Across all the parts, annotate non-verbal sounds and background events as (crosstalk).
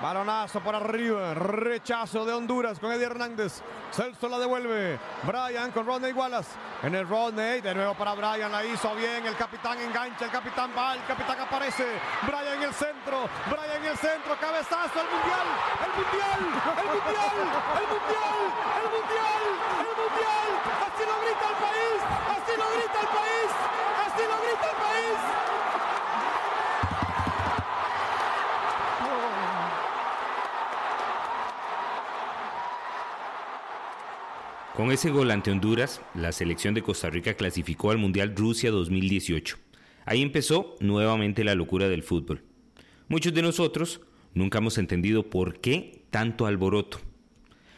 Balonazo por arriba, rechazo de Honduras con Eddie Hernández. Celso la devuelve. Brian con Rodney Wallace. En el Rodney, de nuevo para Brian, la hizo bien. El capitán engancha, el capitán va, el capitán aparece. Brian en el centro, Brian en el centro, cabezazo, el mundial, el mundial, el mundial, el mundial, el mundial, el mundial. Así lo grita el país, así lo grita el país, así lo grita el país. Con ese gol ante Honduras, la selección de Costa Rica clasificó al Mundial Rusia 2018. Ahí empezó nuevamente la locura del fútbol. Muchos de nosotros nunca hemos entendido por qué tanto alboroto.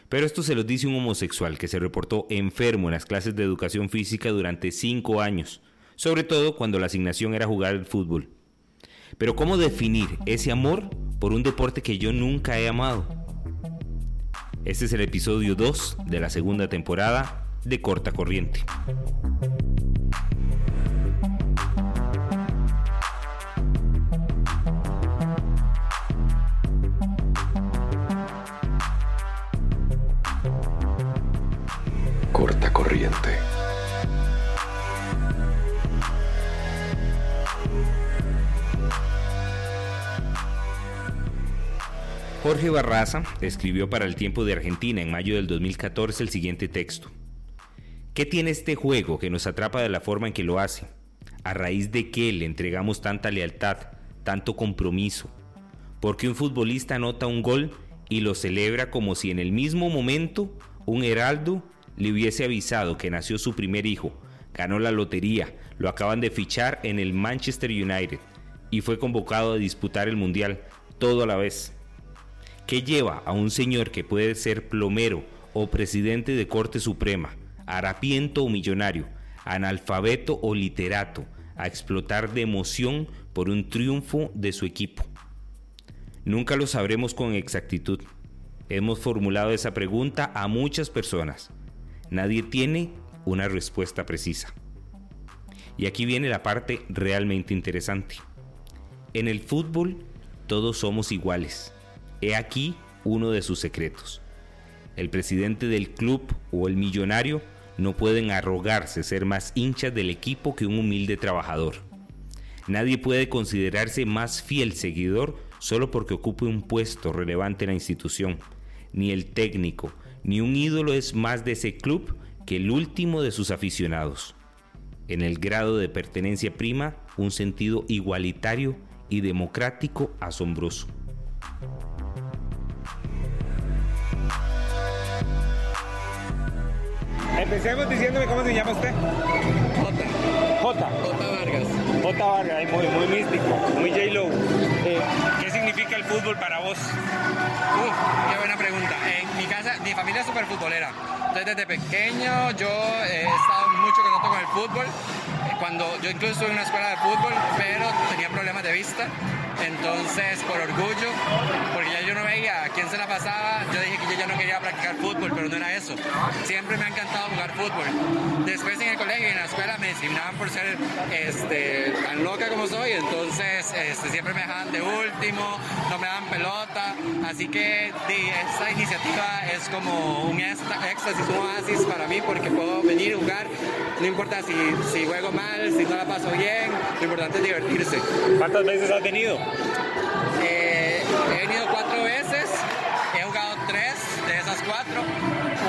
Pero esto se lo dice un homosexual que se reportó enfermo en las clases de educación física durante cinco años, sobre todo cuando la asignación era jugar al fútbol. Pero ¿cómo definir ese amor por un deporte que yo nunca he amado? Este es el episodio 2 de la segunda temporada de Corta Corriente. Corta Corriente. Jorge Barraza escribió para el Tiempo de Argentina en mayo del 2014 el siguiente texto. ¿Qué tiene este juego que nos atrapa de la forma en que lo hace? ¿A raíz de qué le entregamos tanta lealtad, tanto compromiso? Porque un futbolista anota un gol y lo celebra como si en el mismo momento un heraldo le hubiese avisado que nació su primer hijo, ganó la lotería, lo acaban de fichar en el Manchester United y fue convocado a disputar el Mundial, todo a la vez. ¿Qué lleva a un señor que puede ser plomero o presidente de Corte Suprema, harapiento o millonario, analfabeto o literato, a explotar de emoción por un triunfo de su equipo? Nunca lo sabremos con exactitud. Hemos formulado esa pregunta a muchas personas. Nadie tiene una respuesta precisa. Y aquí viene la parte realmente interesante. En el fútbol todos somos iguales He aquí uno de sus secretos. El presidente del club o el millonario no pueden arrogarse ser más hinchas del equipo que un humilde trabajador. Nadie puede considerarse más fiel seguidor solo porque ocupe un puesto relevante en la institución. Ni el técnico, ni un ídolo es más de ese club que el último de sus aficionados. En el grado de pertenencia prima un sentido igualitario y democrático asombroso. Empecemos diciéndome cómo se llama usted. J. J. J. Vargas. J. Vargas, muy, muy místico, muy J-Lo. Eh, ¿Qué significa el fútbol para vos? Uf, qué buena pregunta. En mi casa, mi familia es súper futbolera. Entonces desde pequeño yo he estado mucho contacto con el fútbol. Cuando yo incluso estuve en una escuela de fútbol, pero tenía problemas de vista. Entonces, por orgullo, porque ya yo no veía a quién se la pasaba, yo dije que yo ya no quería practicar fútbol, pero no era eso. Siempre me ha encantado jugar fútbol. Después en el colegio y en la escuela me discriminaban por ser este, tan loca como soy, entonces este, siempre me dejaban de último, no me daban pelota, así que esta iniciativa es como un éxtasis, un oasis para mí porque puedo venir y jugar, no importa si, si juego mal, si no la paso bien, lo importante es divertirse. ¿Cuántas veces has venido? Eh, he venido cuatro veces, he jugado tres de esas cuatro.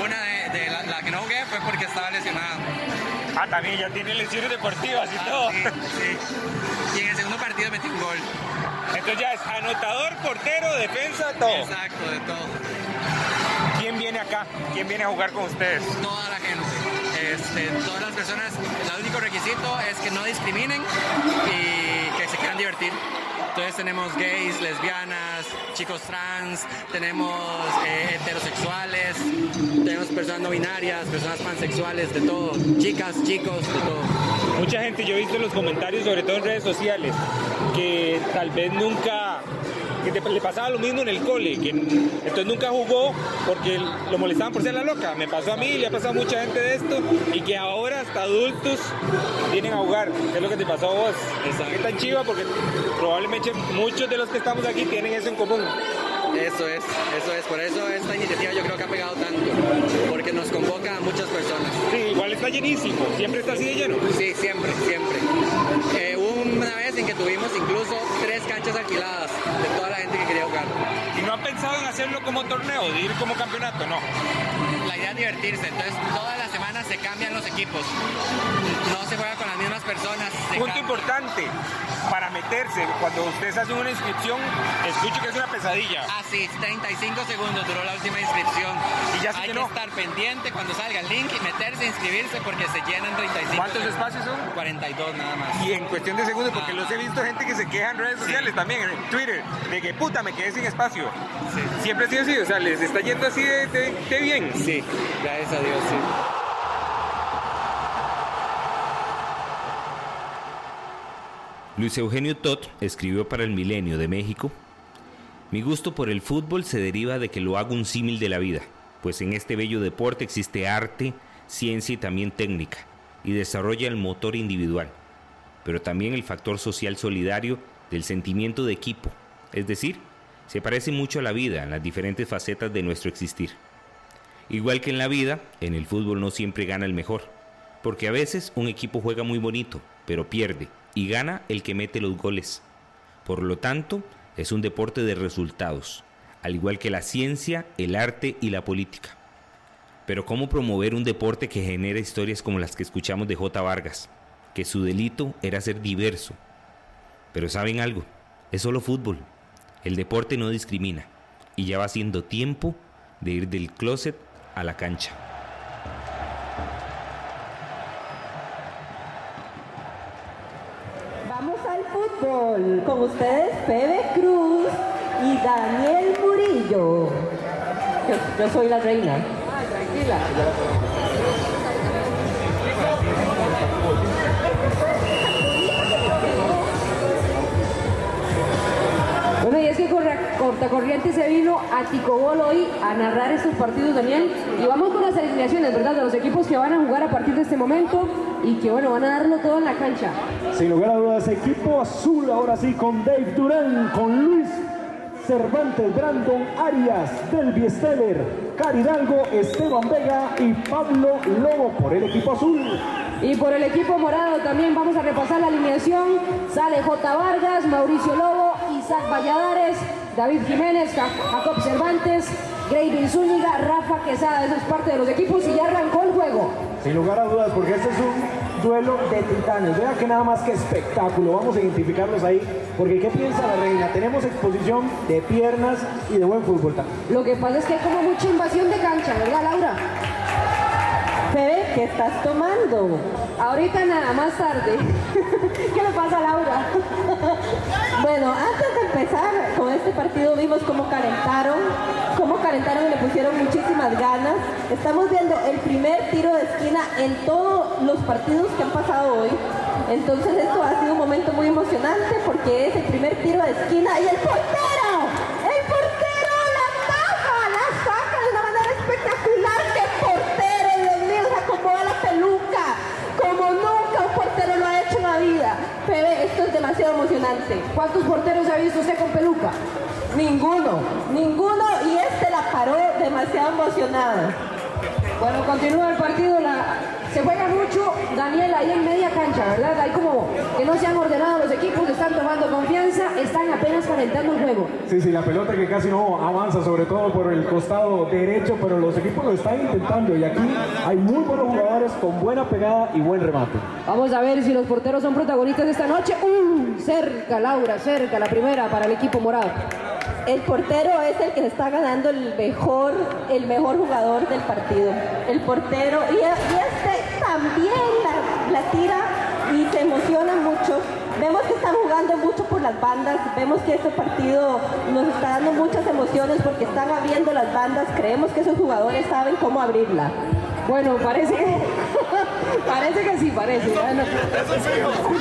Una de, la, que no jugué fue porque estaba lesionado. Ah, también ya tiene lesiones deportivas y ah, todo. Sí, Y en el segundo partido metí un gol. Entonces ya es anotador, portero, defensa, todo. Exacto, de todo. ¿Quién viene acá? ¿Quién viene a jugar con ustedes? Toda la gente. Este, todas las personas, el único requisito es que no discriminen y que se quieran divertir. Entonces tenemos gays, lesbianas, chicos trans, tenemos eh, heterosexuales, tenemos personas no binarias, personas pansexuales, de todo, chicas, chicos, de todo. Mucha gente, yo he visto en los comentarios, sobre todo en redes sociales, que tal vez nunca que le pasaba lo mismo en el cole, que entonces nunca jugó porque lo molestaban por ser la loca. Me pasó a mí, le ha pasado a mucha gente de esto y que ahora hasta adultos vienen a jugar. ¿Qué es lo que te pasó a vos? Está tan chiva porque probablemente muchos de los que estamos aquí tienen eso en común. Eso es, eso es. Por eso esta iniciativa yo creo que ha pegado tanto, porque nos convoca a muchas personas. Sí, igual está llenísimo, siempre está así de lleno. Sí, siempre, siempre. Eh, hubo una vez en que tuvimos incluso tres canchas alquiladas de toda la gente que quería jugar. ¿Y no han pensado en hacerlo como torneo, de ir como campeonato? No. Idea es divertirse, entonces todas las semanas se cambian los equipos. No se juega con las mismas personas. Punto importante, para meterse, cuando ustedes hacen una inscripción, escucho que es una pesadilla. Ah, sí, 35 segundos duró la última inscripción. Y ya se Hay llenó. que estar pendiente cuando salga el link y meterse, inscribirse porque se llenan 35 ¿Cuántos segundos. espacios son? 42 nada más. Y en cuestión de segundos, porque los he visto gente que se queja en redes sociales también, en Twitter, de que puta me quedé sin espacio. Siempre ha sido así, o sea, les está yendo así de, de- de bien. Sí, gracias a Dios, sí. Luis Eugenio Tot escribió para el Milenio de México, Mi gusto por el fútbol se deriva de que lo hago un símil de la vida, pues en este bello deporte existe arte, ciencia y también técnica, y desarrolla el motor individual, pero también el factor social solidario del sentimiento de equipo, es decir, se parece mucho a la vida en las diferentes facetas de nuestro existir. Igual que en la vida, en el fútbol no siempre gana el mejor, porque a veces un equipo juega muy bonito, pero pierde, y gana el que mete los goles. Por lo tanto, es un deporte de resultados, al igual que la ciencia, el arte y la política. Pero ¿cómo promover un deporte que genera historias como las que escuchamos de J. Vargas? Que su delito era ser diverso. Pero ¿saben algo? Es solo fútbol. El deporte no discrimina. Y ya va siendo tiempo de ir del closet a la cancha. Vamos al fútbol. Con ustedes, Febe Cruz y Daniel Murillo. Yo, yo soy la reina. Ay, tranquila. Es que Corra- Cortacorriente se vino a Ticobol hoy a narrar estos partidos, Daniel. Y vamos con las alineaciones, ¿verdad? De los equipos que van a jugar a partir de este momento y que, bueno, van a darlo todo en la cancha. Sin lugar a dudas, equipo azul ahora sí con Dave Durán, con Luis Cervantes, Brandon Arias, Delvi Steller, Caridalgo, Esteban Vega y Pablo Lobo por el equipo azul. Y por el equipo morado también vamos a repasar la alineación. Sale J. Vargas, Mauricio Lobo, Isaac Valladares, David Jiménez, Ja- Jacob Cervantes, Gravin Zúñiga, Rafa Quesada. Eso es parte de los equipos y ya arrancó el juego. Sin lugar a dudas, porque este es un duelo de titanes. Vea que nada más que espectáculo. Vamos a identificarlos ahí. Porque ¿qué piensa la reina? Tenemos exposición de piernas y de buen fútbol. Lo que pasa es que hay como mucha invasión de cancha, ¿verdad, Laura? Fede, ¿qué estás tomando? Ahorita nada, más tarde. (laughs) ¿Qué le pasa a Laura? (laughs) bueno, antes de empezar con este partido vimos cómo calentaron, cómo calentaron y le pusieron muchísimas ganas. Estamos viendo el primer tiro de esquina en todos los partidos que han pasado hoy. Entonces esto ha sido un momento muy emocionante porque es el primer tiro de esquina y el portero, emocionante. ¿Cuántos porteros ha visto usted con peluca? Ninguno, ninguno y este la paró demasiado emocionada. Bueno, continúa el partido. Se juega mucho, Daniel, ahí en media cancha, ¿verdad? Hay como que no se han ordenado los equipos, están tomando confianza, están apenas calentando el juego. Sí, sí, la pelota que casi no avanza, sobre todo por el costado derecho, pero los equipos lo están intentando y aquí hay muy buenos jugadores con buena pegada y buen remate. Vamos a ver si los porteros son protagonistas esta noche. ¡Uh! Cerca, Laura, cerca, la primera para el equipo morado. El portero es el que se está ganando el mejor, el mejor jugador del partido. El portero, y, y este también la, la tira y se emociona mucho. Vemos que están jugando mucho por las bandas, vemos que este partido nos está dando muchas emociones porque están abriendo las bandas, creemos que esos jugadores saben cómo abrirla. Bueno, parece que, (laughs) parece que sí, parece.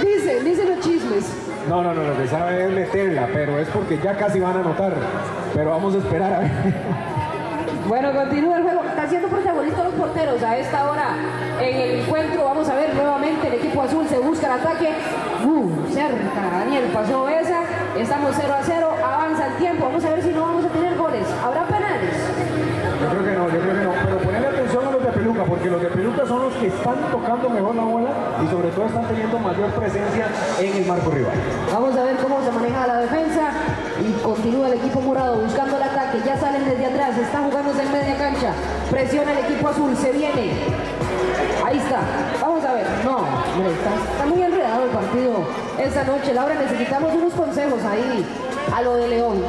Dicen, dicen los chismes. No, no, no, lo que sabe es meterla, pero es porque ya casi van a anotar. Pero vamos a esperar a ver. Bueno, continúa el juego. Están siendo protagonistas los porteros a esta hora en el encuentro. Vamos a ver nuevamente el equipo azul se busca el ataque. Uh, cerca, Daniel pasó esa. Estamos 0 a 0. Avanza el tiempo. Vamos a ver si no vamos a tener gol. los de Peluca son los que están tocando mejor la bola y sobre todo están teniendo mayor presencia en el marco rival. Vamos a ver cómo se maneja la defensa y continúa el equipo morado buscando el ataque. Ya salen desde atrás, está jugándose en media cancha. Presiona el equipo azul, se viene. Ahí está. Vamos a ver. No, está, está muy enredado el partido esta noche. Laura, necesitamos unos consejos ahí a lo de León.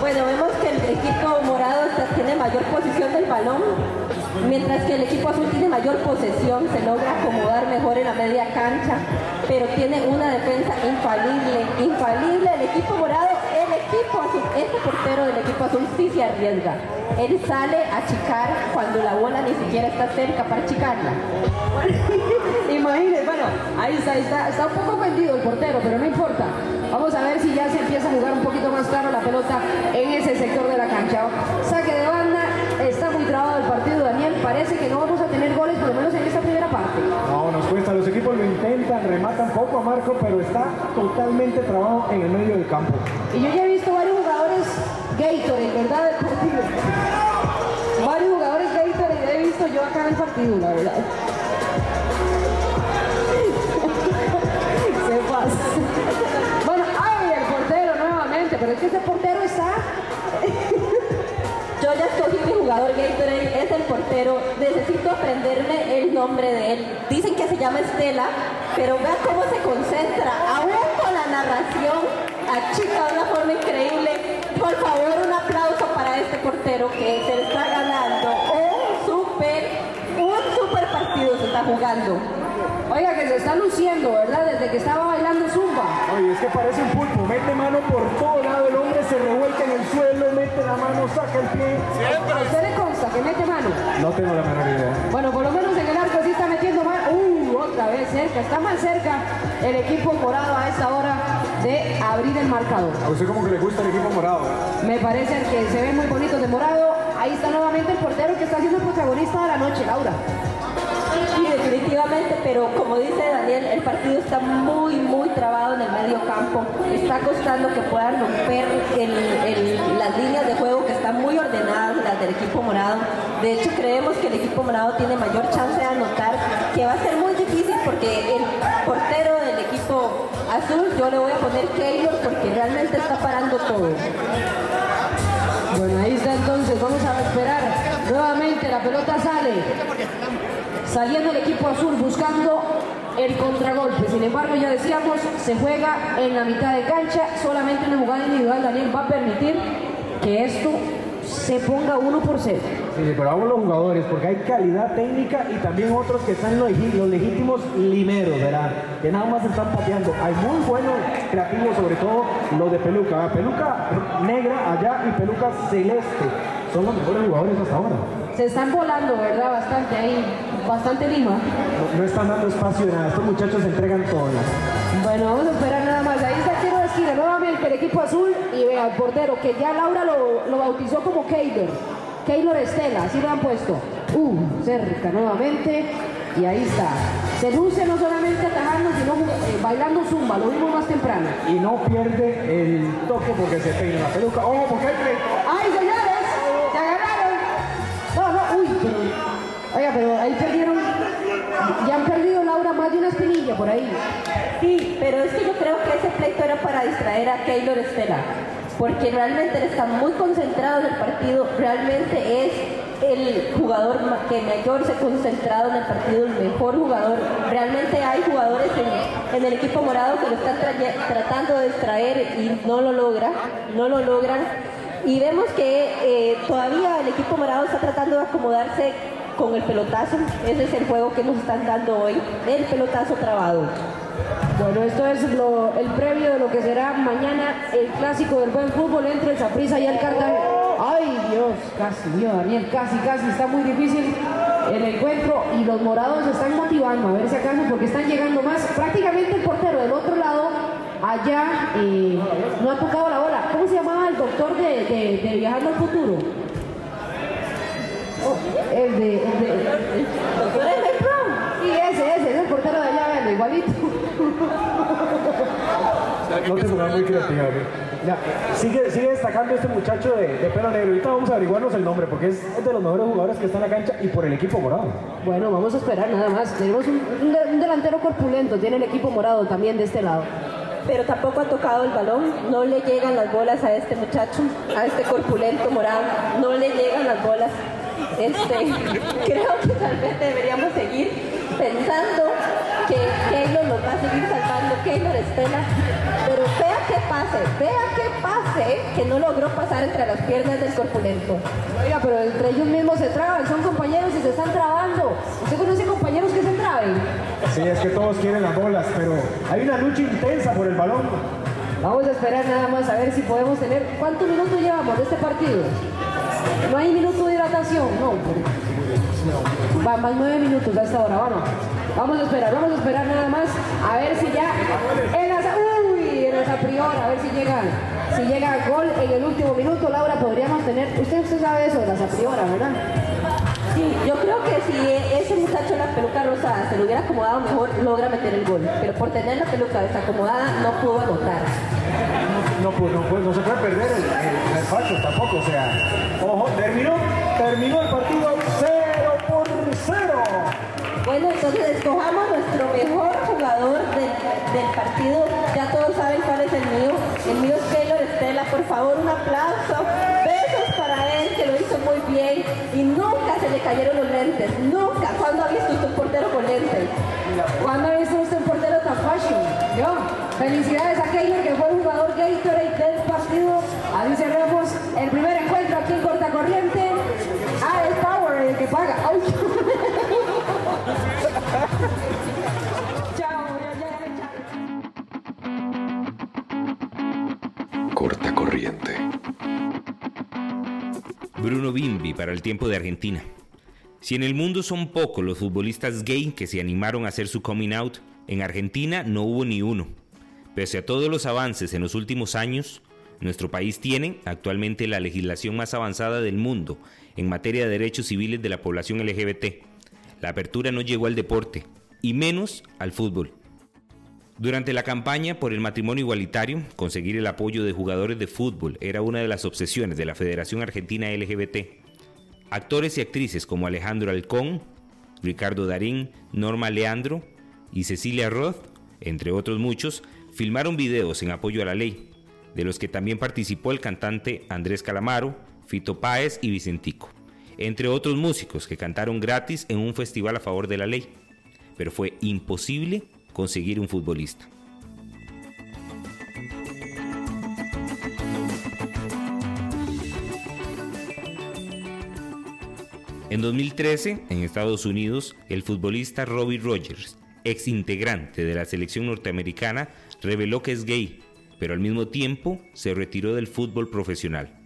Bueno, vemos que el equipo morado tiene mayor posición del balón, mientras que el equipo azul tiene mayor posesión, se logra acomodar mejor en la media cancha, pero tiene una defensa infalible, infalible el equipo morado, el equipo azul, este portero del equipo azul sí se arriesga. Él sale a chicar cuando la bola ni siquiera está cerca para chicarla. (laughs) Imagínense, bueno, ahí está, está, está un poco ofendido el portero, pero no importa. Vamos a ver si ya se empieza a jugar un poquito más claro la pelota en ese sector de la cancha. Saque de está muy trabado el partido, Daniel. Parece que no vamos a tener goles, por lo menos en esta primera parte. No, nos cuesta, los equipos lo intentan, rematan poco a Marco, pero está totalmente trabado en el medio del campo. Y yo ya he visto varios jugadores Gatorade, ¿verdad? Del partido. Varios jugadores Gatorade he visto yo acá en el partido, la verdad. Se pasa. Bueno, ay, el portero nuevamente, pero es que ese portero está. Yo ya escogí mi jugador Gatorade, es el portero. Necesito aprenderme el nombre de él. Dicen que se llama Estela, pero vea cómo se concentra, aún con la narración, achica de una forma increíble. Por favor, un aplauso para este portero que se está ganando un super, un super partido se está jugando. Oiga, que se está luciendo, ¿verdad? Desde que estaba bailando zumba. Oye, es que parece un pulpo, mete mano por todo lado, el hombre se revuelca en el suelo, mete la mano, saca el pie. ¿A usted le consta que mete mano? No tengo la menor idea. Bueno, por lo menos en el arco sí está metiendo mano. Uh, otra vez cerca, está más cerca el equipo morado a esta hora de abrir el marcador. A usted como que le gusta el equipo morado. Me parece que se ven muy bonitos de morado. Ahí está nuevamente el portero que está siendo el protagonista de la noche, Laura. Sí, definitivamente, pero como dice Daniel, el partido está muy, muy trabado en el medio campo. Está costando que puedan romper las líneas de juego que están muy ordenadas, las del equipo morado. De hecho, creemos que el equipo morado tiene mayor chance de anotar, que va a ser muy difícil porque el portero del equipo azul, yo le voy a poner Keylor porque realmente está parando todo. Bueno, ahí está entonces, vamos a esperar. Nuevamente la pelota sale. Saliendo el equipo azul buscando el contragolpe. Sin embargo, ya decíamos, se juega en la mitad de cancha. Solamente una jugada individual, Daniel, va a permitir que esto se ponga uno por cero. Sí, pero vamos los jugadores, porque hay calidad técnica y también otros que están los, los legítimos limeros, ¿verdad? Que nada más están pateando. Hay muy buenos creativos, sobre todo los de peluca. Peluca negra allá y peluca celeste. Son los mejores jugadores hasta ahora. Se están volando, ¿verdad? Bastante ahí, bastante lima. No, no están dando espacio de nada. Estos muchachos se entregan todas. Bueno, vamos a esperar nada más. Ahí está el tiro de esquina nuevamente el equipo azul y vea el portero que ya Laura lo, lo bautizó como Keylor. Keylor Estela, así lo han puesto. Uh, cerca nuevamente y ahí está. Se luce no solamente atajando, sino eh, bailando zumba, lo vimos más temprano. Y no pierde el toque porque se peina la peluca. ¡Ojo, porque hay Oiga, pero ahí perdieron. Ya han perdido Laura más de una espinilla por ahí. Sí, pero es que yo creo que ese pleito era para distraer a Keylor Estela, porque realmente él está muy concentrado en el partido, realmente es el jugador que mayor se ha concentrado en el partido, el mejor jugador. Realmente hay jugadores en, el equipo morado que lo están tratando de distraer y no lo logra, no lo logran. Y vemos que eh, todavía el equipo morado está tratando de acomodarse con el pelotazo. Ese es el juego que nos están dando hoy, el pelotazo trabado. Bueno, esto es lo- el previo de lo que será mañana el clásico del buen fútbol entre el Saprissa y el Cartagena. Ay Dios, casi, mío Daniel, casi, casi, está muy difícil el encuentro y los morados están motivando a ver si acaso porque están llegando más. Prácticamente el portero del otro lado, allá, eh, no ha tocado la bola. ¿Cómo se llamaba el doctor de, de- de Viajando al Futuro? Oh, el de... El de Doctor Emmett Brown. Sí, ese, ese, es el portero de allá, velo, igualito. No te pongas muy creativa. Mira, sigue, sigue destacando este muchacho de, de pelo negro. Ahorita vamos a averiguarnos el nombre porque es, es de los mejores jugadores que está en la cancha y por el equipo morado. Bueno, vamos a esperar nada más. Tenemos un, un de- un delantero corpulento, tiene el equipo morado también de este lado. pero tampoco ha tocado el balón, no le llegan las bolas a este muchacho, a este corpulento morado, no le llegan las bolas. Este, (laughs) creo que tal vez deberíamos seguir pensando que Keylor nos va a seguir salvando, Keylor Estela, pero vea qué pase, vea qué pase que no logró pasar entre las piernas del corpulento. Oiga, pero entre ellos mismos se traban, son compañeros y se están trabando. ¿Usted conoce compañeros que se traben? Sí, es que todos quieren las bolas, pero hay una lucha intensa por el balón. Vamos a esperar nada más a ver si podemos tener. ¿Cuántos minutos llevamos de este partido? No hay minuto de hidratación, no. Va, más nueve minutos a esta hora, vamos. A esperar, vamos a esperar nada más a ver si ya en las, uy, en esa priora, a ver si llega, si llega gol en el último minuto, Laura, podríamos tener, usted, usted sabe eso de la priora, ¿verdad? Sí, yo creo que si ese muchacho la peluca rosada se lo hubiera acomodado mejor, logra meter el gol. Pero por tener la peluca desacomodada, no pudo anotar. No, pues, no, pues, no se puede perder el, el, tampoco, o sea. Ojo, terminó, terminó el partido 0 por 0. Bueno, entonces escojamos nuestro mejor jugador del, del partido. Ya todos saben cuál es el mío. El mío es Keylor Estela. Por favor, un aplauso. Besos para él, que lo hizo muy bien. Y nunca se le cayeron los lentes. Nunca. ¿Cuándo ha visto usted un portero con lentes? ¿Cuándo ha visto usted un portero tan fashion? Yo. Felicidades a Keylor, que fue el jugador Gatorade del partido. Así cerramos el primer encuentro aquí en Corta Corriente. Ah, es Power el que paga. ¡Ay! (laughs) Corta corriente. Bruno Bimbi para el tiempo de Argentina. Si en el mundo son pocos los futbolistas gay que se animaron a hacer su coming out, en Argentina no hubo ni uno. Pese a todos los avances en los últimos años, nuestro país tiene actualmente la legislación más avanzada del mundo en materia de derechos civiles de la población LGBT. La apertura no llegó al deporte, y menos al fútbol. Durante la campaña por el matrimonio igualitario, conseguir el apoyo de jugadores de fútbol era una de las obsesiones de la Federación Argentina LGBT. Actores y actrices como Alejandro Alcón, Ricardo Darín, Norma Leandro y Cecilia Roth, entre otros muchos, filmaron videos en apoyo a la ley, de los que también participó el cantante Andrés Calamaro, Fito Páez y Vicentico, entre otros músicos que cantaron gratis en un festival a favor de la ley. Pero fue imposible conseguir un futbolista. En 2013, en Estados Unidos, el futbolista Robbie Rogers, ex integrante de la selección norteamericana, reveló que es gay, pero al mismo tiempo se retiró del fútbol profesional.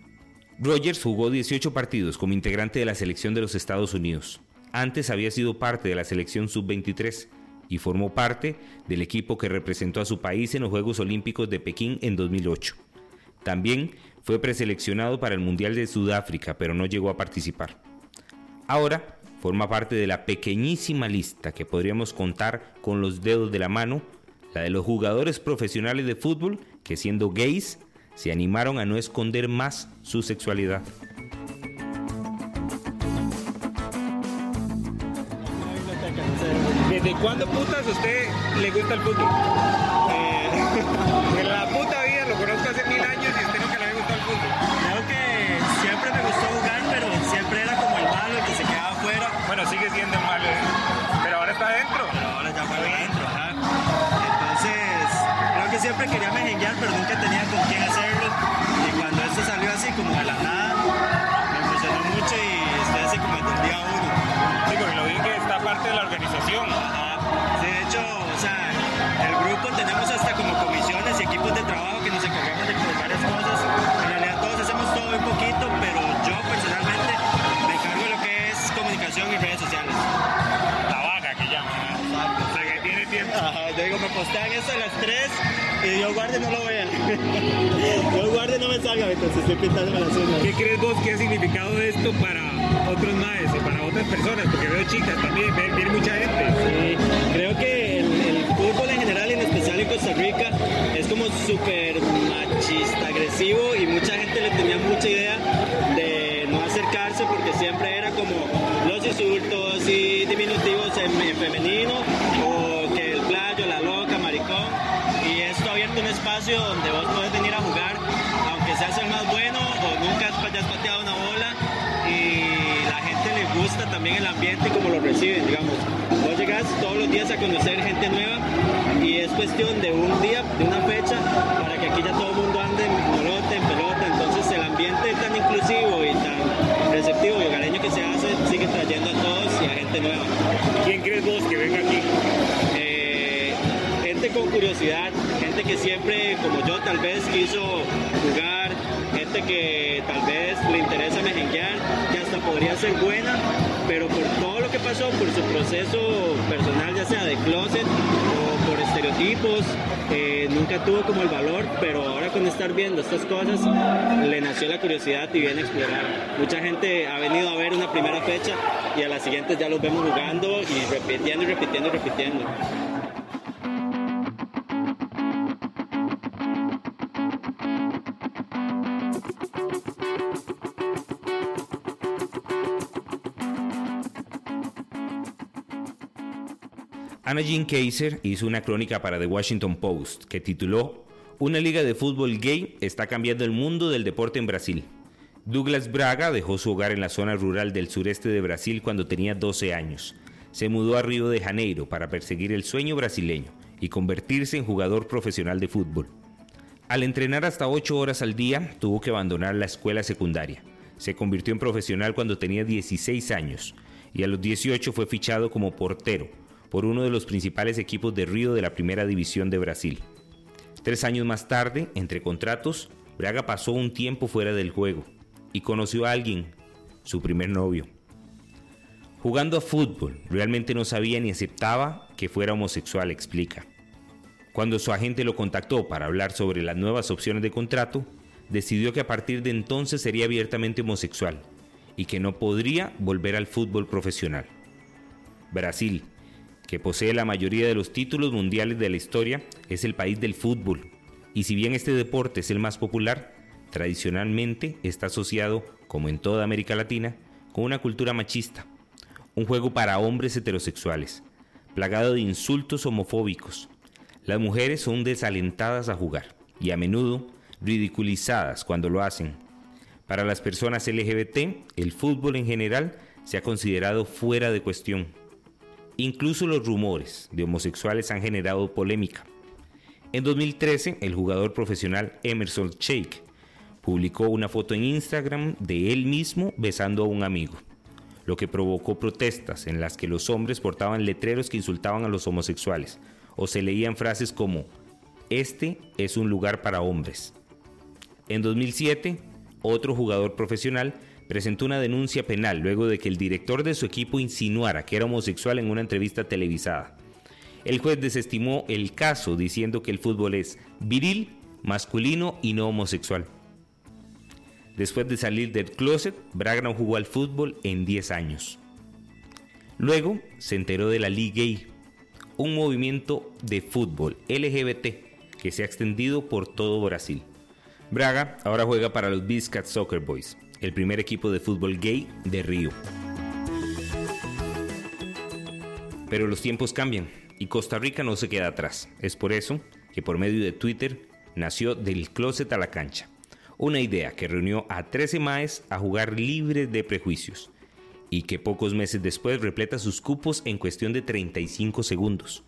Rogers jugó 18 partidos como integrante de la selección de los Estados Unidos. Antes había sido parte de la selección sub-23 y formó parte del equipo que representó a su país en los Juegos Olímpicos de Pekín en 2008. También fue preseleccionado para el Mundial de Sudáfrica, pero no llegó a participar. Ahora forma parte de la pequeñísima lista que podríamos contar con los dedos de la mano, la de los jugadores profesionales de fútbol que siendo gays se animaron a no esconder más su sexualidad. ¿Desde cuándo putas usted le gusta el fútbol? (laughs) Eh, (laughs) la puta siempre quería mejenguear, pero nunca tenía con quién hacerlo. Y cuando esto salió así, como de la nada, me emocionó mucho y estoy así como desde el día uno. Sí, porque lo vi que está parte de la organización. Ajá. Sí, de hecho, o sea, el grupo tenemos hasta como comisiones y equipos de trabajo que nos encargamos de varias cosas. En realidad todos hacemos todo un poquito, pero yo personalmente me encargo de lo que es comunicación y redes sociales. La vaga que llaman. O sea, que tiene tiempo. Ajá, yo digo, me postean esto a las 3 y Dios guarde no lo vean. (laughs) Dios guarde no me salga, entonces estoy pintándome las uñas. ¿Qué crees vos que ha significado esto para otros maes o para otras personas? Porque veo chicas también, viene mucha gente. Sí, creo que el, el fútbol en general en especial en Costa Rica es como súper machista, agresivo y mucha gente le tenía mucha idea de no acercarse porque siempre era como los insultos y diminutivos en, femenino o espacio donde vos podés venir a jugar, aunque seas el más bueno o nunca hayas pateado una bola. Y la gente le gusta también el ambiente y cómo lo reciben, digamos. Vos llegás todos los días a conocer gente nueva y es cuestión de un día, de una fecha, para que aquí ya todo el mundo ande en molote, en pelota. Entonces el ambiente tan inclusivo y tan receptivo y hogareño que se hace sigue trayendo a todos y a gente nueva. ¿Quién crees vos que venga aquí? Eh, gente con curiosidad, gente que siempre, como yo, tal vez quiso jugar, gente que tal vez le interesa mejenguear, que hasta podría ser buena, pero por todo lo que pasó, por su proceso personal, ya sea de closet o por estereotipos, eh, nunca tuvo como el valor, pero ahora con estar viendo estas cosas, le nació la curiosidad y viene a explorar. Mucha gente ha venido a ver una primera fecha y a las siguientes ya los vemos jugando y repitiendo y repitiendo y repitiendo. Anna Jean Kaiser hizo una crónica para The Washington Post que tituló Una liga de fútbol gay está cambiando el mundo del deporte en Brasil. Douglas Braga dejó su hogar en la zona rural del sureste de Brasil cuando tenía 12 años. Se mudó a Río de Janeiro para perseguir el sueño brasileño y convertirse en jugador profesional de fútbol. Al entrenar hasta 8 horas al día, tuvo que abandonar la escuela secundaria. Se convirtió en profesional cuando tenía 16 años y a los 18 fue fichado como portero por uno de los principales equipos de Río de la Primera División de Brasil. Tres años más tarde, entre contratos, Braga pasó un tiempo fuera del juego y conoció a alguien, su primer novio. Jugando a fútbol, realmente no sabía ni aceptaba que fuera homosexual, explica. Cuando su agente lo contactó para hablar sobre las nuevas opciones de contrato, decidió que a partir de entonces sería abiertamente homosexual y que no podría volver al fútbol profesional. Brasil, que posee la mayoría de los títulos mundiales de la historia, es el país del fútbol. Y si bien este deporte es el más popular, tradicionalmente está asociado, como en toda América Latina, con una cultura machista. Un juego para hombres heterosexuales, plagado de insultos homofóbicos. Las mujeres son desalentadas a jugar y a menudo ridiculizadas cuando lo hacen. Para las personas LGBT, el fútbol en general se ha considerado fuera de cuestión Incluso los rumores de homosexuales han generado polémica. En 2013, el jugador profesional Emerson Shake publicó una foto en Instagram de él mismo besando a un amigo, lo que provocó protestas en las que los hombres portaban letreros que insultaban a los homosexuales o se leían frases como Este es un lugar para hombres. En 2007, otro jugador profesional presentó una denuncia penal luego de que el director de su equipo insinuara que era homosexual en una entrevista televisada. El juez desestimó el caso diciendo que el fútbol es viril, masculino y no homosexual. Después de salir del closet, Braga jugó al fútbol en 10 años. Luego se enteró de la Liga Gay, un movimiento de fútbol LGBT que se ha extendido por todo Brasil. Braga ahora juega para los Biscat Soccer Boys, el primer equipo de fútbol gay de Río. Pero los tiempos cambian y Costa Rica no se queda atrás. Es por eso que por medio de Twitter nació Del Closet a la Cancha, una idea que reunió a 13 maes a jugar libres de prejuicios y que pocos meses después repleta sus cupos en cuestión de 35 segundos.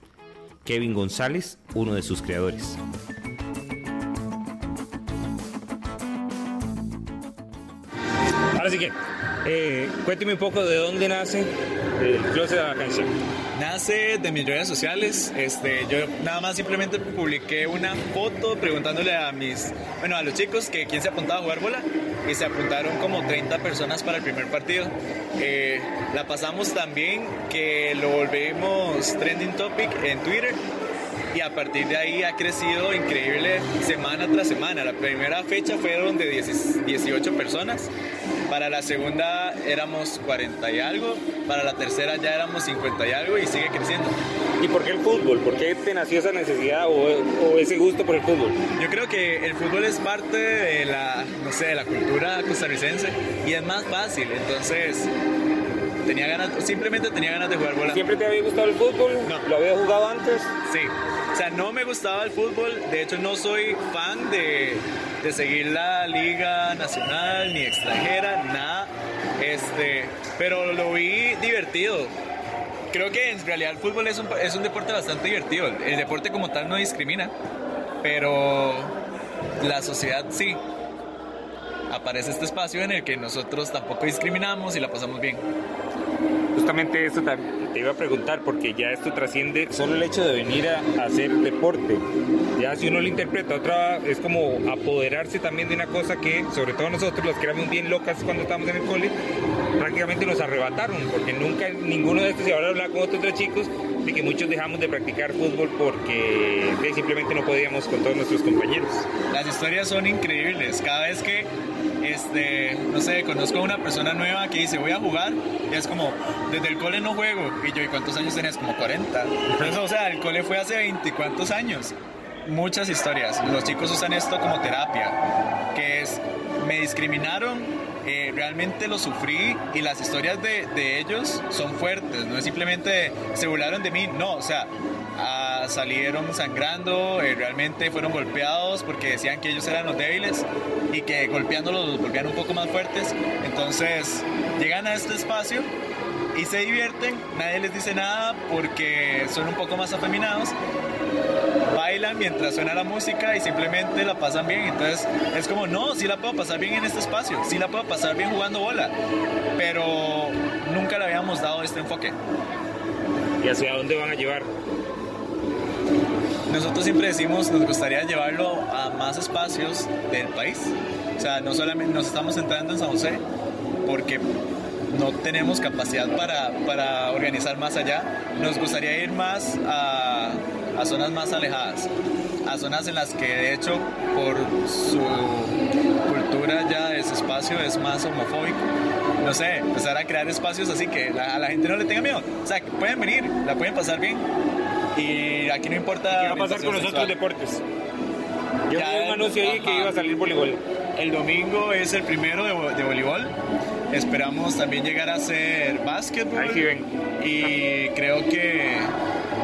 Kevin González, uno de sus creadores. Así que, eh, cuénteme un poco de dónde nace el Closet de la Canción. Nace de mis redes sociales. Este, yo nada más simplemente publiqué una foto preguntándole a mis, bueno, a los chicos que quién se apuntaba a jugar bola y se apuntaron como 30 personas para el primer partido. Eh, la pasamos también que lo volvimos trending topic en Twitter y a partir de ahí ha crecido increíble semana tras semana. La primera fecha fueron de 18 personas, para la segunda éramos 40 y algo, para la tercera ya éramos 50 y algo y sigue creciendo. ¿Y por qué el fútbol? ¿Por qué te nació esa necesidad o, o ese gusto por el fútbol? Yo creo que el fútbol es parte de la, no sé, de la cultura costarricense y es más fácil, entonces tenía ganas, simplemente tenía ganas de jugar bola. ¿Siempre te había gustado el fútbol? No. ¿Lo habías jugado antes? Sí. O sea, no me gustaba el fútbol, de hecho no soy fan de, de seguir la liga nacional ni extranjera, nada. Este, pero lo vi divertido. Creo que en realidad el fútbol es un, es un deporte bastante divertido. El deporte como tal no discrimina, pero la sociedad sí. Aparece este espacio en el que nosotros tampoco discriminamos y la pasamos bien. Justamente eso te, iba a preguntar, porque ya esto trasciende solo el hecho de venir a, hacer deporte. Ya si uno lo interpreta, otra es como apoderarse también de una cosa que, sobre todo nosotros, los que éramos bien locas cuando estábamos en el cole, prácticamente nos arrebataron, porque nunca ninguno de estos, y ahora hablaba con otros tres chicos, de que muchos dejamos de practicar fútbol porque simplemente no podíamos con todos nuestros compañeros. Las historias son increíbles. Cada vez que, este, no sé, conozco a una persona nueva que dice voy a jugar, y es como, desde el cole no juego. Y yo, ¿y cuántos años tenías? Como 40. Entonces, o sea, el cole fue hace 20 y cuántos años. Muchas historias. Los chicos usan esto como terapia, que es, me discriminaron, eh, realmente lo sufrí y las historias de, de, ellos son fuertes, no es simplemente se burlaron de mí, no, o sea, salieron sangrando, eh, realmente fueron golpeados porque decían que ellos eran los débiles y que golpeándolos los volvían un poco más fuertes, entonces llegan a este espacio y se divierten, nadie les dice nada porque son un poco más afeminados bailan mientras suena la música y simplemente la pasan bien. Entonces es como, no, sí la puedo pasar bien en este espacio, sí la puedo pasar bien jugando bola, pero nunca le habíamos dado este enfoque. ¿Y hacia dónde van a llevar? Nosotros siempre decimos, nos gustaría llevarlo a más espacios del país. O sea, no solamente nos estamos centrando en San José, porque no tenemos capacidad para, para organizar más allá. Nos gustaría ir más a, a zonas más alejadas, a zonas en las que de hecho por su cultura ya ese espacio es más homofóbico. No sé, empezar a crear espacios así que la, a la gente no le tenga miedo. O sea, que pueden venir, la pueden pasar bien. Y aquí no importa. ¿Qué va a pasar con los otros deportes? Yo el- anuncio ahí que iba a salir voleibol. El domingo es el primero de, vo- de voleibol. Esperamos también llegar a hacer básquetbol. Sí ven. Y creo que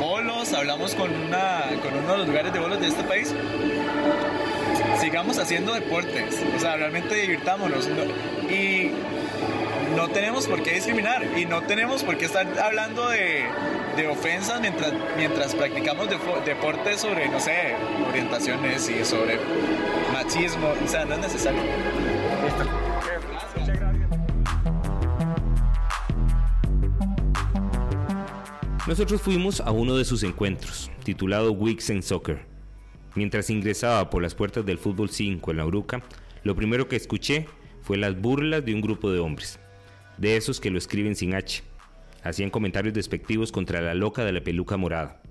bolos, hablamos con, una, con uno de los lugares de bolos de este país. Sigamos haciendo deportes, o sea, realmente divirtámonos. No- Y no tenemos por qué discriminar y no tenemos por qué estar hablando de, de ofensas mientras, mientras practicamos deportes sobre, no sé, orientaciones y sobre machismo. O sea, no es necesario. Nosotros fuimos a uno de sus encuentros, titulado Weeks in Soccer. Mientras ingresaba por las puertas del Fútbol 5 en la Uruca, lo primero que escuché fue las burlas de un grupo de hombres, de esos que lo escriben sin H. Hacían comentarios despectivos contra la loca de la peluca morada.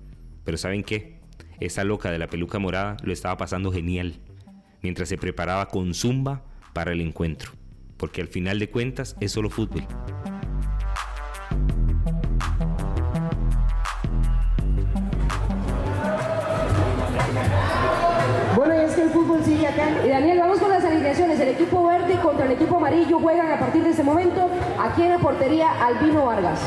Pero ¿saben qué? Esa loca de la peluca morada lo estaba pasando genial, mientras se preparaba con zumba para el encuentro, porque al final de cuentas es solo fútbol. El equipo amarillo juegan a partir de este momento. Aquí en la portería, Albino Vargas.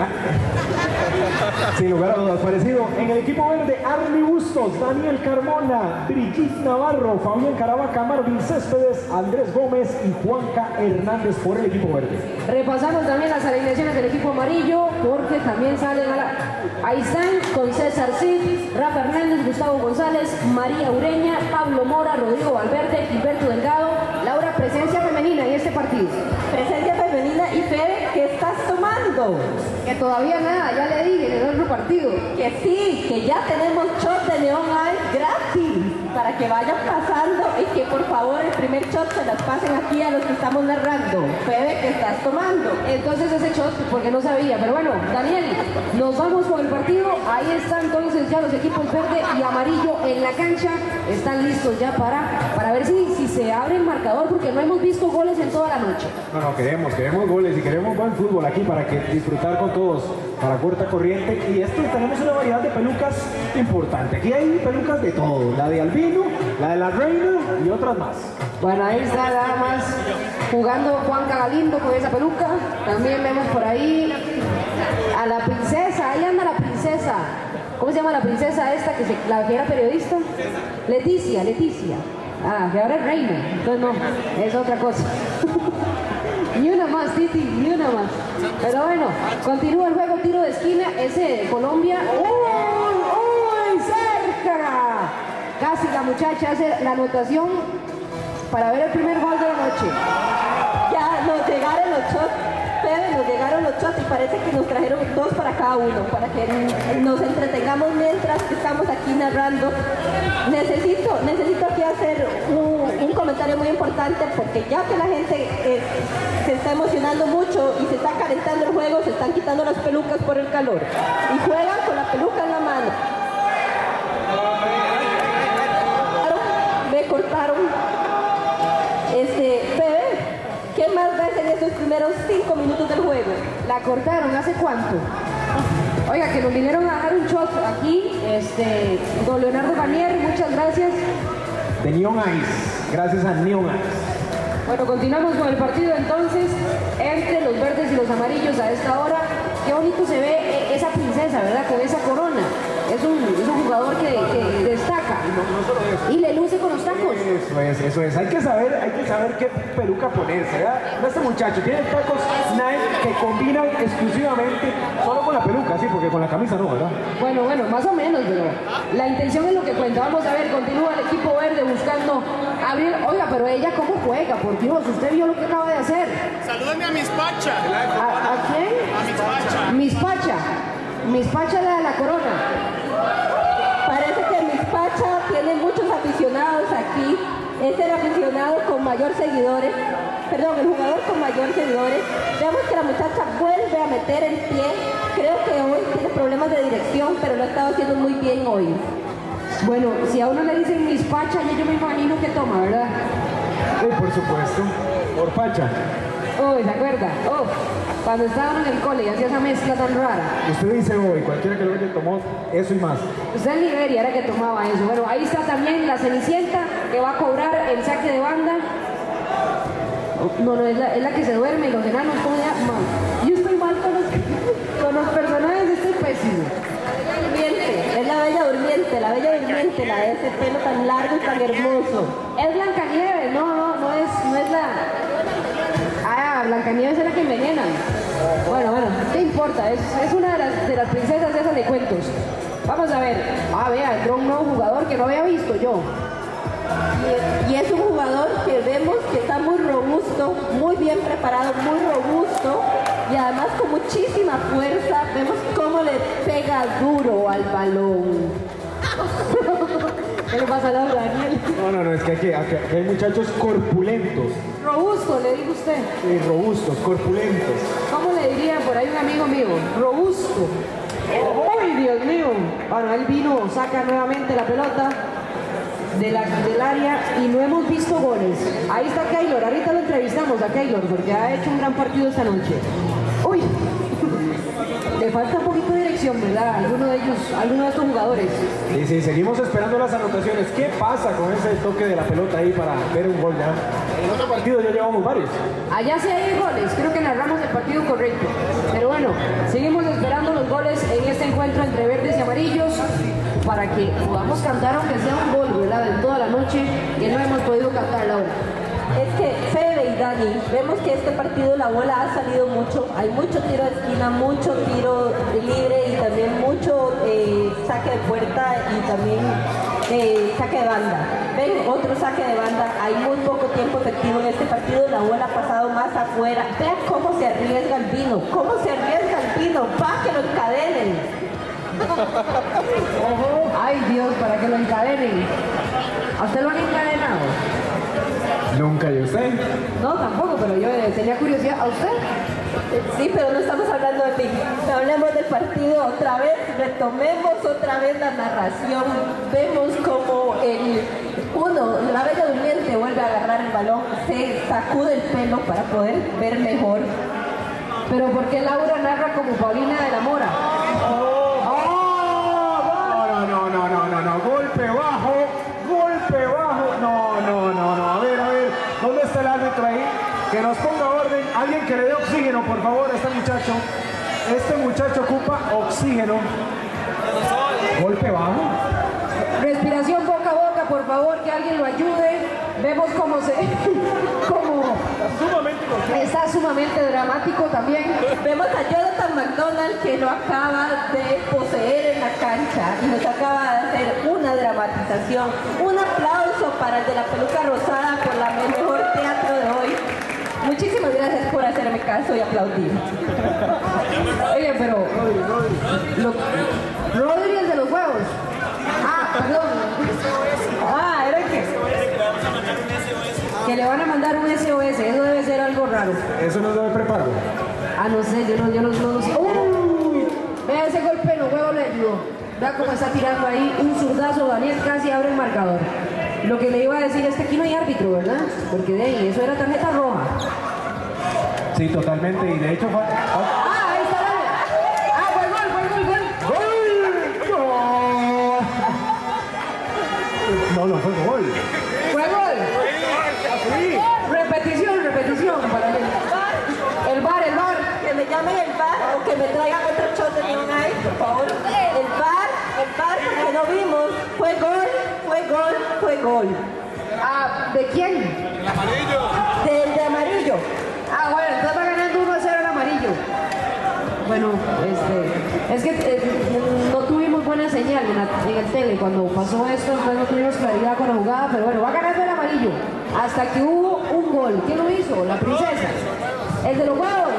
(laughs) Sin lugar a dudas, parecido. En el equipo verde, Army Bustos, Daniel Carmona, Brigitte Navarro, Fabián Caravaca, Marvin Céspedes, Andrés Gómez y Juanca Hernández por el equipo verde. Repasamos también las alineaciones del equipo amarillo, porque también salen a la... Están con César Cid, Rafa Hernández, Gustavo González, María Ureña, Pablo Mora, Rodrigo Valverde, Gilberto Delgado. Presencia femenina en este partido. Presencia femenina y Fede, ¿qué estás tomando? Que todavía nada, ya le dije en el otro partido. Que sí, que ya tenemos shot de Neon Ice gratis para que vayan pasando y que por favor el primer shot se las pasen aquí a los que estamos narrando. Febe, ¿qué estás tomando? Entonces ese shot, porque no sabía. Pero bueno, Daniel, nos vamos con el partido. Ahí están entonces ya los equipos verde y amarillo en la cancha. Están listos ya para, para ver si, si se abre marcador, porque no hemos visto goles en toda la noche. No, no, queremos, queremos goles y queremos buen fútbol aquí para que disfrutar con todos para Corta Corriente. Y esto tenemos una variedad de pelucas importante. Aquí hay pelucas de todo, la de Albino, la de la Reina y otras más. Bueno, ahí está nada más jugando Juan Galindo con esa peluca. También vemos por ahí a la princesa, ahí anda la princesa. ¿Cómo se llama la princesa esta que, se, la que era periodista? Leticia, Leticia. Ah, que ahora es reina. Entonces no, es otra cosa. (laughs) Ni una más, Titi, ni una más. Pero bueno, continúa el juego, tiro de esquina, ese de Colombia. ¡Uy! ¡Uy! ¡Cerca! Casi la muchacha hace la anotación para ver el primer gol de la noche. Ya nos llegaron los shots, Nos llegaron los shots y parece que nos trajeron dos para cada uno, para que nos entretengamos mientras estamos aquí narrando. Necesito, necesito aquí hacer un, un comentario muy importante porque ya que la gente eh, se está emocionando mucho y se está calentando el juego, se están quitando las pelucas por el calor y juegan con la peluca en la mano. Me cortaron. Estos primeros cinco minutos del juego? La cortaron, ¿hace cuánto? Oiga, que nos vinieron a dar un shot aquí, este, don Leonardo Banier, muchas gracias. De Neon Ice, gracias a Neon Ice. Bueno, continuamos con el partido entonces entre los verdes y los amarillos a esta hora. Qué bonito se ve eh, esa princesa, ¿verdad? Con esa corona. Es un, es un jugador que, que destaca y le luce con los tacos. Eso es, eso es. Hay que saber, hay que saber qué peluca ponerse, ¿verdad? Este muchacho tiene tacos Nike que combinan exclusivamente solo con la peluca, sí, porque con la camisa no, ¿verdad? Bueno, bueno, más o menos, pero la intención es lo que cuenta. Vamos a ver, continúa el equipo verde buscando abrir. Oiga, pero ella cómo juega, por Dios, usted vio lo que acaba de hacer. Salúdame a mis Pacha. ¿A, a quién? A mis Pacha. Mis Pacha. Mis Pacha la de la corona. Tiene muchos aficionados aquí. Es el aficionado con mayor seguidores. Perdón, el jugador con mayor seguidores. Vemos que la muchacha vuelve a meter el pie. Creo que hoy tiene problemas de dirección, pero lo ha estado haciendo muy bien hoy. Bueno, si a uno le dicen mis Pacha, ya yo me imagino que toma, ¿verdad? Sí, por supuesto. Por Pacha. Uy, ¿se acuerda? Oh, cuando estaban en el cole y hacía esa mezcla tan rara. Usted dice hoy, cualquiera que lo vea tomó eso y más. Usted en Liberia era que tomaba eso. Bueno, ahí está también la Cenicienta que va a cobrar el saque de banda. No, no, es la, es la que se duerme y los enanos, ¿cómo llama? Yo estoy mal con los, (laughs) con los personajes, estoy pésimo. Durmiente, es la bella durmiente, la bella durmiente, la de ese pelo tan largo y tan hermoso. Es Blancanieves, no, no, no es, no es la... Ah, Blancanieves es la que envenena. Bueno, bueno, ¿qué importa? Es, es una de las, de las princesas de esas de cuentos. Vamos a ver. Ah, vea, entró un nuevo jugador que no había visto yo. Y, y es un jugador que vemos que está muy robusto, muy bien preparado, muy robusto y además con muchísima fuerza. Vemos cómo le pega duro al balón. ¿Qué le pasa a Daniel? No, no, no, es que aquí, aquí- aquí hay muchachos corpulentos. Robusto, le dijo usted. Sí, robustos, corpulentos. ¿Cómo le diría por ahí un amigo mío? Robusto. ¡Uy, Dios mío! Bueno, él vino, saca nuevamente la pelota de la, del área y no hemos visto goles. Ahí está Keylor, ahorita lo entrevistamos a Keylor porque ha hecho un gran partido esta noche. ¡Uy! (laughs) Le falta un poquito ¿verdad? Alguno de ellos, alguno de estos jugadores. Y sí, seguimos esperando las anotaciones. ¿Qué pasa con ese toque de la pelota ahí para ver un gol ya? En otro partido ya llevamos varios. Allá sí hay goles, creo que narramos el partido correcto. Pero bueno, seguimos esperando los goles en este encuentro entre verdes y amarillos para que podamos cantar aunque sea un gol, ¿verdad? De toda la noche que no hemos podido cantar Laura. Es que Dani, vemos que este partido la bola ha salido mucho, hay mucho tiro de esquina, mucho tiro libre y también mucho eh, saque de puerta y también eh, saque de banda. Ven, otro saque de banda, hay muy poco tiempo efectivo en este partido, la bola ha pasado más afuera. Vean cómo se arriesga el vino, cómo se arriesga el vino, va que lo encadenen. (laughs) Ay Dios, para que lo encadenen. ¿A usted lo han encadenado? Nunca, ¿y usted? No, tampoco, pero yo eh, tenía curiosidad. ¿A usted? Sí, pero no estamos hablando de mí. Hablemos del partido otra vez, retomemos otra vez la narración. Vemos como el uno, la bella durmiente vuelve a agarrar el balón, se sacude el pelo para poder ver mejor. Pero ¿por qué Laura narra como Paulina de la Mora? No, no, no, no, no, no, golpe bajo, golpe bajo. No, no, no, no. A ver, a ver, ¿dónde está el árbitro ahí? Que nos ponga orden. Alguien que le dé oxígeno, por favor, a este muchacho. Este muchacho ocupa oxígeno. Golpe bajo. Respiración boca a boca, por favor, que alguien lo ayude. Vemos cómo se. (laughs) cómo está sumamente dramático también. Vemos a Jonathan McDonald que lo acaba de poseer en la cancha y nos acaba de hacer una dramatización. Un aplauso para el de la peluca rosada por la mejor teatro. Muchísimas gracias por hacerme caso y aplaudir. Oye, pero. Lo, Rodri de los huevos. Ah, perdón. Ah, era que. Que le van a mandar un SOS. Eso debe ser algo raro. Eso nos debe preparar. Ah, no sé, yo no, yo no, no, no sé. ¡Uy! Vea ese golpe en los huevos le ayudó. Vea cómo está tirando ahí un zurdazo. Daniel casi abre el marcador. Lo que le iba a decir es que aquí no hay árbitro, ¿verdad? Porque de ahí, eso era tarjeta roja. Sí, totalmente. Y de hecho fue. Ah, ahí está. Ah, fue gol, fue gol, gol. No, no fue gol. Fue gol. Repetición, repetición para él. El bar, el bar. Que me llamen el bar o que me traigan otro shot de Ice, por favor. El bar, el bar, porque no vimos. Fue gol, fue gol, fue gol. Ah, ¿de quién? Del de amarillo. Ah, bueno, entonces va ganando 1 a 0 el amarillo. Bueno, este, es que eh, no tuvimos buena señal en, la- en el tele cuando pasó esto, entonces no tuvimos claridad con la jugada, pero bueno, va ganando el amarillo. Hasta que hubo un gol. ¿Quién lo hizo? La princesa. El de los huevos.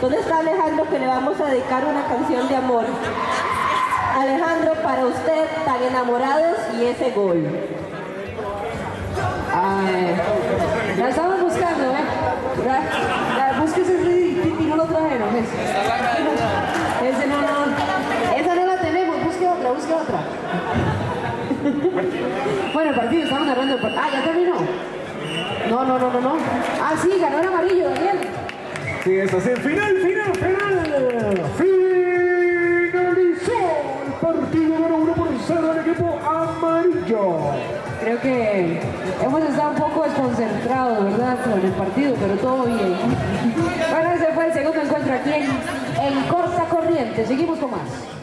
¿Dónde está Alejandro que le vamos a dedicar una canción de amor? Alejandro, para usted, tan enamorados y ese gol. Ay, la estamos buscando, ¿eh? La, la, búsquese ese y no lo trajeron. Ese no, no, esa no la tenemos, busque otra, busque otra. (laughs) bueno, el partido, estamos narrando el partido. Ah, ya terminó. No, no, no, no, no. Ah, sí, ganó el amarillo, Daniel. Sí, eso sí. Final, final, final. Finalizó el partido número uno por cero del equipo amarillo. Creo que hemos estado un poco desconcentrados, ¿verdad? Con el partido, pero todo bien. Bueno, ese fue el segundo encuentro aquí en, en Corta Corriente. Seguimos con más.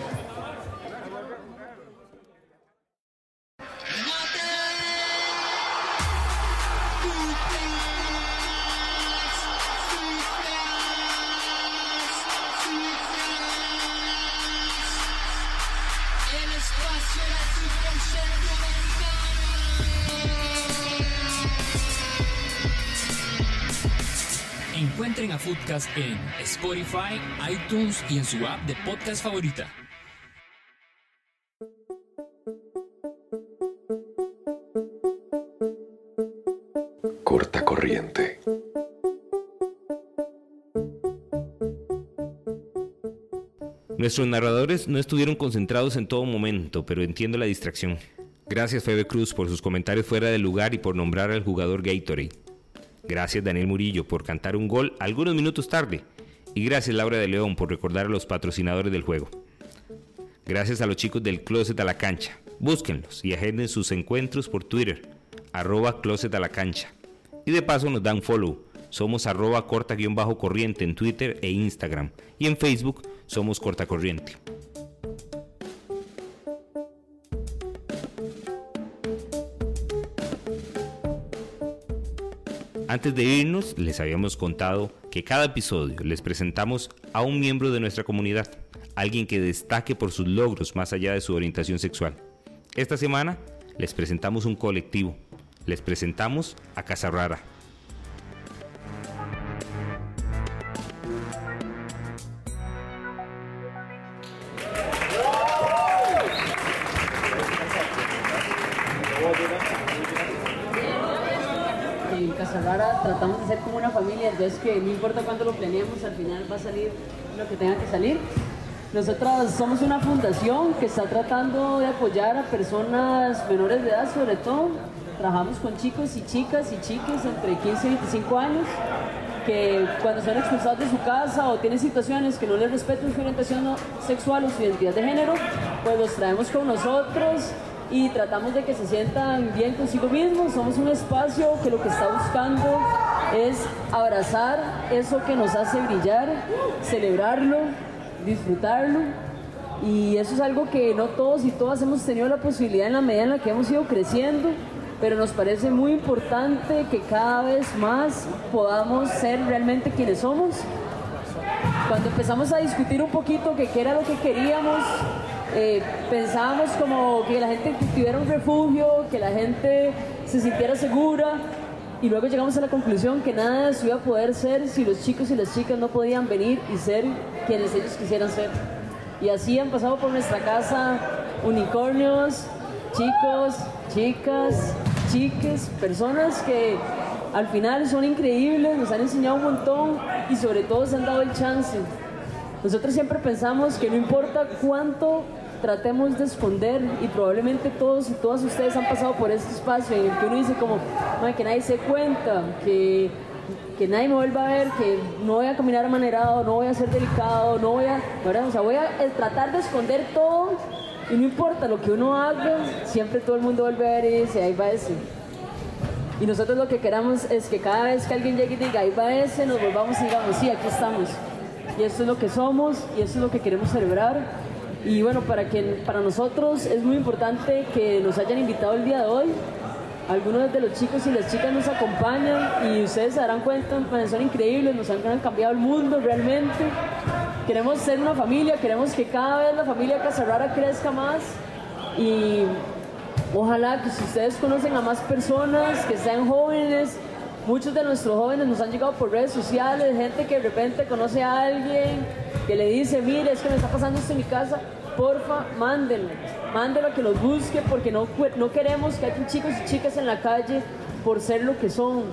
Foodcast en Spotify, iTunes y en su app de podcast favorita. Corta corriente. Nuestros narradores no estuvieron concentrados en todo momento, pero entiendo la distracción. Gracias Febe Cruz por sus comentarios fuera del lugar y por nombrar al jugador Gatorade. Gracias Daniel Murillo por cantar un gol algunos minutos tarde. Y gracias Laura de León por recordar a los patrocinadores del juego. Gracias a los chicos del Closet a la Cancha. Búsquenlos y agenden sus encuentros por Twitter, arroba Closet a la Cancha. Y de paso nos dan follow. Somos arroba corta guion bajo corriente en Twitter e Instagram. Y en Facebook somos corta Antes de irnos, les habíamos contado que cada episodio les presentamos a un miembro de nuestra comunidad, alguien que destaque por sus logros más allá de su orientación sexual. Esta semana les presentamos un colectivo, les presentamos a Casa que no importa cuándo lo planeemos, al final va a salir lo que tenga que salir. Nosotras somos una fundación que está tratando de apoyar a personas menores de edad, sobre todo. Trabajamos con chicos y chicas y chiques entre 15 y 25 años que cuando son expulsados de su casa o tienen situaciones que no les respetan su orientación sexual o su identidad de género, pues los traemos con nosotros y tratamos de que se sientan bien consigo mismos. Somos un espacio que lo que está buscando es abrazar eso que nos hace brillar, celebrarlo, disfrutarlo. Y eso es algo que no todos y todas hemos tenido la posibilidad en la medida en la que hemos ido creciendo, pero nos parece muy importante que cada vez más podamos ser realmente quienes somos. Cuando empezamos a discutir un poquito que qué era lo que queríamos, eh, pensábamos como que la gente tuviera un refugio, que la gente se sintiera segura, y luego llegamos a la conclusión que nada de iba a poder ser si los chicos y las chicas no podían venir y ser quienes ellos quisieran ser. Y así han pasado por nuestra casa unicornios, chicos, chicas, chiques, personas que al final son increíbles, nos han enseñado un montón y sobre todo se han dado el chance. Nosotros siempre pensamos que no importa cuánto tratemos de esconder y probablemente todos y todas ustedes han pasado por este espacio en el que uno dice como "Mae, que nadie se cuenta, que, que nadie me vuelva a ver, que no voy a caminar amanerado, no voy a ser delicado, no voy a, ¿verdad? O sea, voy a eh, tratar de esconder todo y no importa lo que uno haga, siempre todo el mundo vuelve a ver y dice, ahí va ese. Y nosotros lo que queramos es que cada vez que alguien llegue y diga, ahí va ese, nos volvamos y digamos, sí, aquí estamos. Y esto es lo que somos y esto es lo que queremos celebrar. Y bueno, para, que, para nosotros es muy importante que nos hayan invitado el día de hoy. Algunos de los chicos y las chicas nos acompañan y ustedes se darán cuenta, son increíbles, nos han, han cambiado el mundo realmente. Queremos ser una familia, queremos que cada vez la familia Casarrara crezca más y Ojalá que si ustedes conocen a más personas, que sean jóvenes, muchos de nuestros jóvenes nos han llegado por redes sociales, gente que de repente conoce a alguien que le dice, mire, es que me está pasando esto en mi casa, porfa, mándenlo, mándenlo a que los busque porque no, queremos que haya chicos y chicas en la calle por ser lo que son.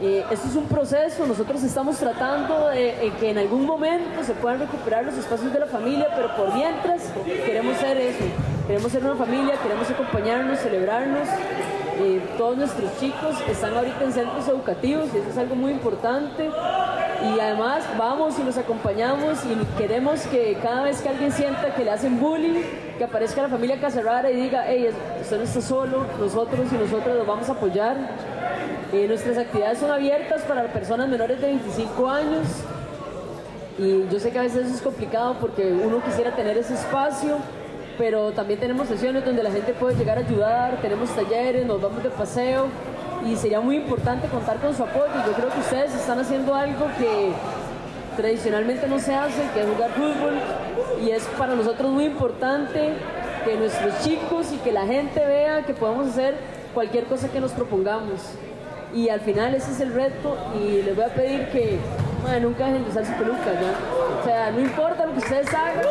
Eh, esto es un proceso, nosotros estamos tratando de, que en algún momento se puedan recuperar los espacios de la familia, pero por mientras queremos ser eso, queremos ser una familia, queremos acompañarnos, celebrarnos. Todos nuestros chicos están ahorita en centros educativos y eso es algo muy importante. Y además vamos y los acompañamos y queremos que cada vez que alguien sienta que le hacen bullying, que aparezca la familia Casarrara y diga, hey, usted no está solo, nosotros y nosotros los vamos a apoyar. Eh, nuestras actividades son abiertas para personas menores de 25 años y yo sé que a veces eso es complicado porque uno quisiera tener ese espacio, pero también tenemos sesiones donde la gente puede llegar a ayudar, tenemos talleres, nos vamos de paseo y sería muy importante contar con su apoyo. Yo creo que ustedes están haciendo algo que tradicionalmente no se hace, que es jugar fútbol y es para nosotros muy importante que nuestros chicos y que la gente vea que podemos hacer cualquier cosa que nos propongamos. Y al final ese es el reto y les voy a pedir que nunca dejen de usar su peluca, ¿ya? O sea, no importa lo que ustedes hagan,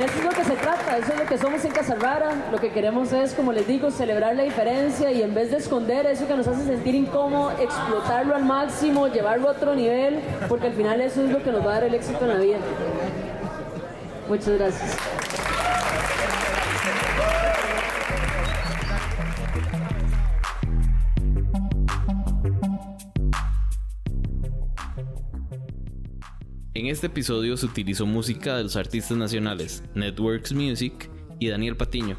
eso es lo que se trata, eso es lo que somos en Casarrara. Lo que queremos es, como les digo, celebrar la diferencia y en vez de esconder eso que nos hace sentir incómodo, explotarlo al máximo, llevarlo a otro nivel, porque al final eso es lo que nos va a dar el éxito en la vida. Muchas gracias. En este episodio se utilizó música de los artistas nacionales Networks Music y Daniel Patiño.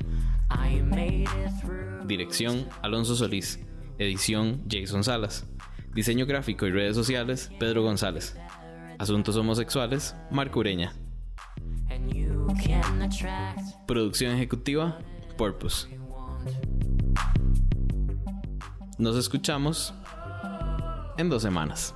Dirección Alonso Solís. Edición Jason Salas. Diseño gráfico y redes sociales Pedro González. Asuntos homosexuales Marco Ureña. Producción ejecutiva Porpus. Nos escuchamos en dos semanas.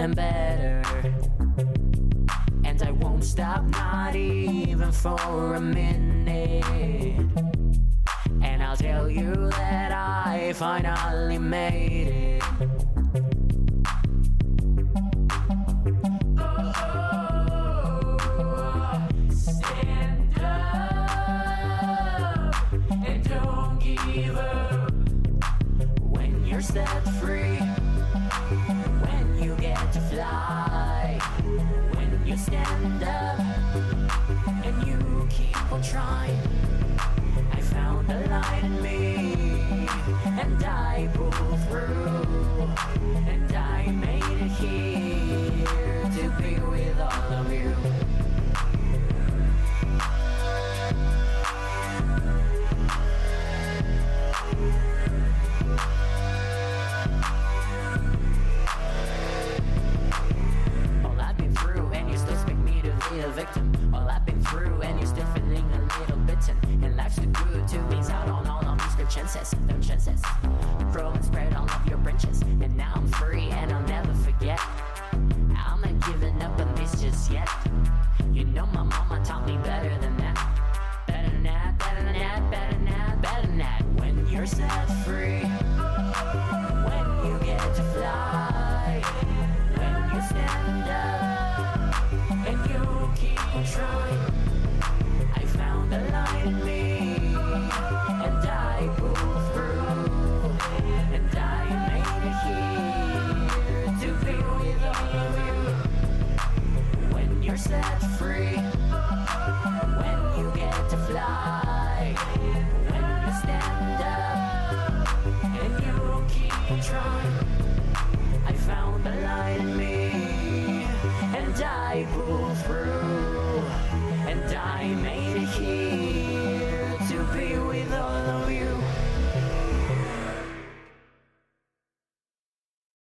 and better. And I won't stop, not even for a minute.